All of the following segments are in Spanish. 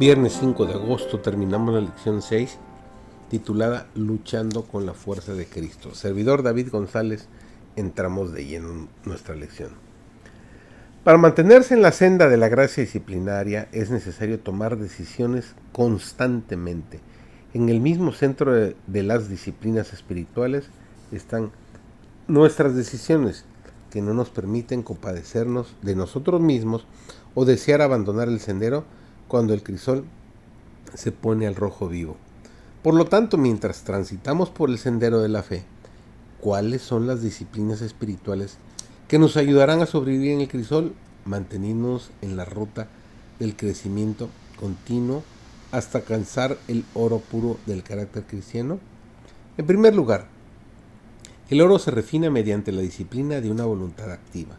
Viernes 5 de agosto terminamos la lección 6 titulada Luchando con la fuerza de Cristo. Servidor David González, entramos de lleno en nuestra lección. Para mantenerse en la senda de la gracia disciplinaria es necesario tomar decisiones constantemente. En el mismo centro de, de las disciplinas espirituales están nuestras decisiones que no nos permiten compadecernos de nosotros mismos o desear abandonar el sendero cuando el crisol se pone al rojo vivo. Por lo tanto, mientras transitamos por el sendero de la fe, ¿cuáles son las disciplinas espirituales que nos ayudarán a sobrevivir en el crisol, manteniéndonos en la ruta del crecimiento continuo hasta alcanzar el oro puro del carácter cristiano? En primer lugar, el oro se refina mediante la disciplina de una voluntad activa.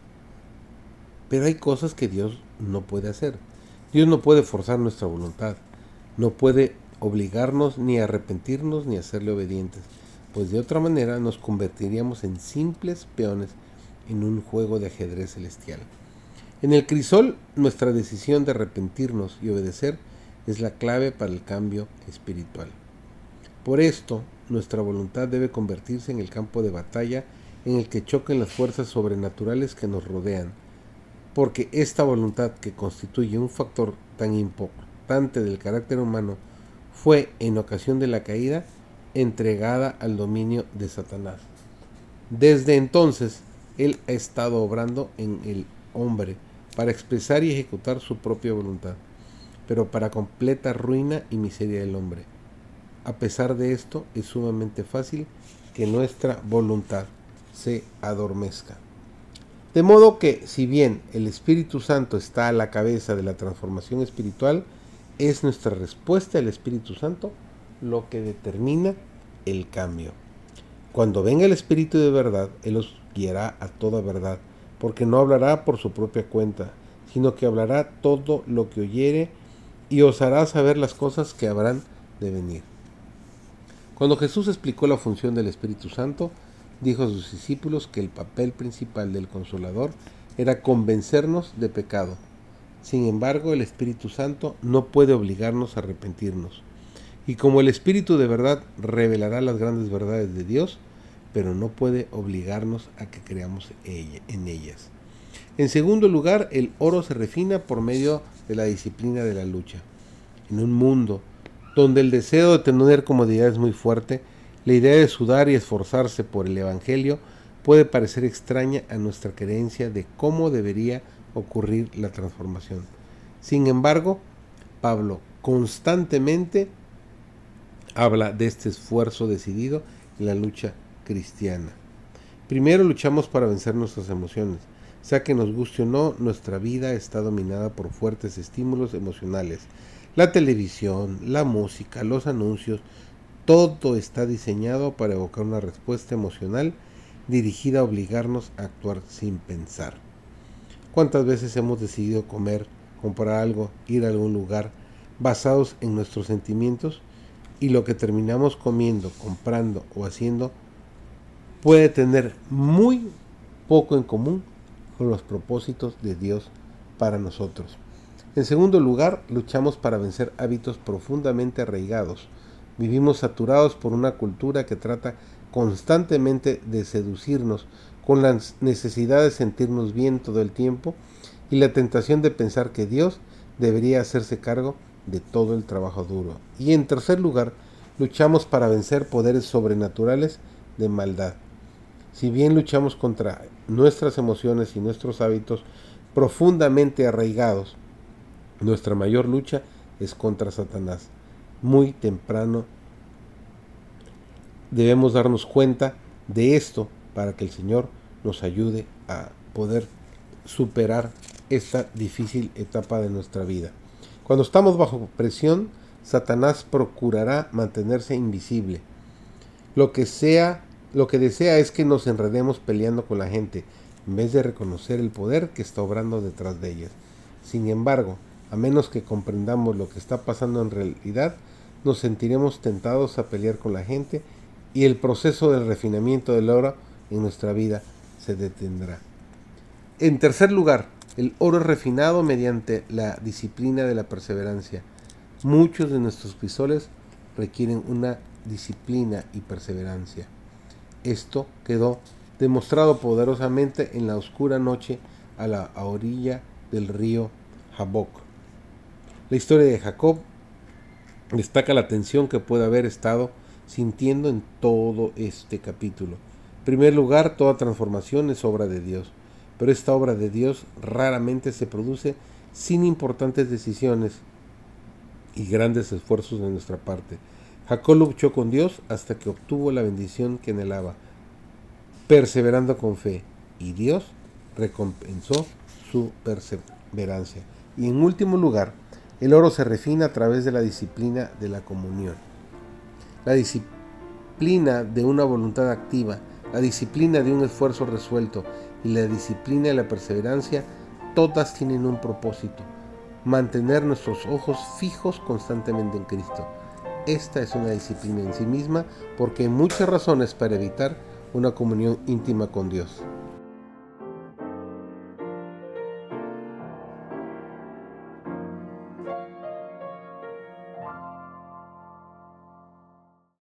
Pero hay cosas que Dios no puede hacer. Dios no puede forzar nuestra voluntad, no puede obligarnos ni a arrepentirnos ni a serle obedientes, pues de otra manera nos convertiríamos en simples peones en un juego de ajedrez celestial. En el crisol, nuestra decisión de arrepentirnos y obedecer es la clave para el cambio espiritual. Por esto, nuestra voluntad debe convertirse en el campo de batalla en el que choquen las fuerzas sobrenaturales que nos rodean, porque esta voluntad que constituye un factor tan importante del carácter humano fue en ocasión de la caída entregada al dominio de Satanás. Desde entonces, él ha estado obrando en el hombre para expresar y ejecutar su propia voluntad, pero para completa ruina y miseria del hombre. A pesar de esto, es sumamente fácil que nuestra voluntad se adormezca. De modo que, si bien el Espíritu Santo está a la cabeza de la transformación espiritual, es nuestra respuesta al Espíritu Santo lo que determina el cambio. Cuando venga el Espíritu de verdad, Él os guiará a toda verdad, porque no hablará por su propia cuenta, sino que hablará todo lo que oyere y os hará saber las cosas que habrán de venir. Cuando Jesús explicó la función del Espíritu Santo, dijo a sus discípulos que el papel principal del consolador era convencernos de pecado. Sin embargo, el Espíritu Santo no puede obligarnos a arrepentirnos. Y como el Espíritu de verdad revelará las grandes verdades de Dios, pero no puede obligarnos a que creamos en ellas. En segundo lugar, el oro se refina por medio de la disciplina de la lucha. En un mundo donde el deseo de tener comodidad es muy fuerte, la idea de sudar y esforzarse por el Evangelio puede parecer extraña a nuestra creencia de cómo debería ocurrir la transformación. Sin embargo, Pablo constantemente habla de este esfuerzo decidido en la lucha cristiana. Primero luchamos para vencer nuestras emociones. Sea que nos guste o no, nuestra vida está dominada por fuertes estímulos emocionales. La televisión, la música, los anuncios, todo está diseñado para evocar una respuesta emocional dirigida a obligarnos a actuar sin pensar. ¿Cuántas veces hemos decidido comer, comprar algo, ir a algún lugar basados en nuestros sentimientos y lo que terminamos comiendo, comprando o haciendo puede tener muy poco en común con los propósitos de Dios para nosotros? En segundo lugar, luchamos para vencer hábitos profundamente arraigados, Vivimos saturados por una cultura que trata constantemente de seducirnos con la necesidad de sentirnos bien todo el tiempo y la tentación de pensar que Dios debería hacerse cargo de todo el trabajo duro. Y en tercer lugar, luchamos para vencer poderes sobrenaturales de maldad. Si bien luchamos contra nuestras emociones y nuestros hábitos profundamente arraigados, nuestra mayor lucha es contra Satanás muy temprano debemos darnos cuenta de esto para que el Señor nos ayude a poder superar esta difícil etapa de nuestra vida. Cuando estamos bajo presión, Satanás procurará mantenerse invisible. Lo que sea, lo que desea es que nos enredemos peleando con la gente, en vez de reconocer el poder que está obrando detrás de ellas. Sin embargo, a menos que comprendamos lo que está pasando en realidad, nos sentiremos tentados a pelear con la gente y el proceso del refinamiento del oro en nuestra vida se detendrá. En tercer lugar, el oro es refinado mediante la disciplina de la perseverancia. Muchos de nuestros crisoles requieren una disciplina y perseverancia. Esto quedó demostrado poderosamente en la oscura noche a la orilla del río Jaboc. La historia de Jacob destaca la tensión que puede haber estado sintiendo en todo este capítulo. En primer lugar, toda transformación es obra de Dios, pero esta obra de Dios raramente se produce sin importantes decisiones y grandes esfuerzos de nuestra parte. Jacob luchó con Dios hasta que obtuvo la bendición que anhelaba, perseverando con fe, y Dios recompensó su perseverancia. Y en último lugar, el oro se refina a través de la disciplina de la comunión. La disciplina de una voluntad activa, la disciplina de un esfuerzo resuelto y la disciplina de la perseverancia, todas tienen un propósito, mantener nuestros ojos fijos constantemente en Cristo. Esta es una disciplina en sí misma porque hay muchas razones para evitar una comunión íntima con Dios.